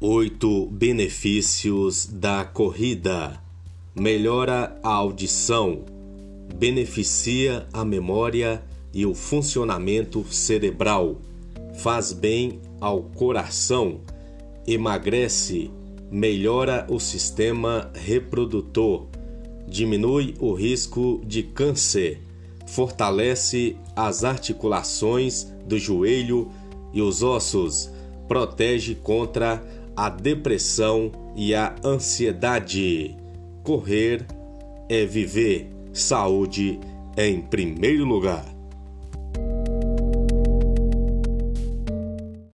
Oito benefícios da corrida: melhora a audição, beneficia a memória e o funcionamento cerebral, faz bem ao coração, emagrece, melhora o sistema reprodutor, diminui o risco de câncer, fortalece as articulações do joelho e os ossos, protege contra a depressão e a ansiedade. Correr é viver. Saúde em primeiro lugar.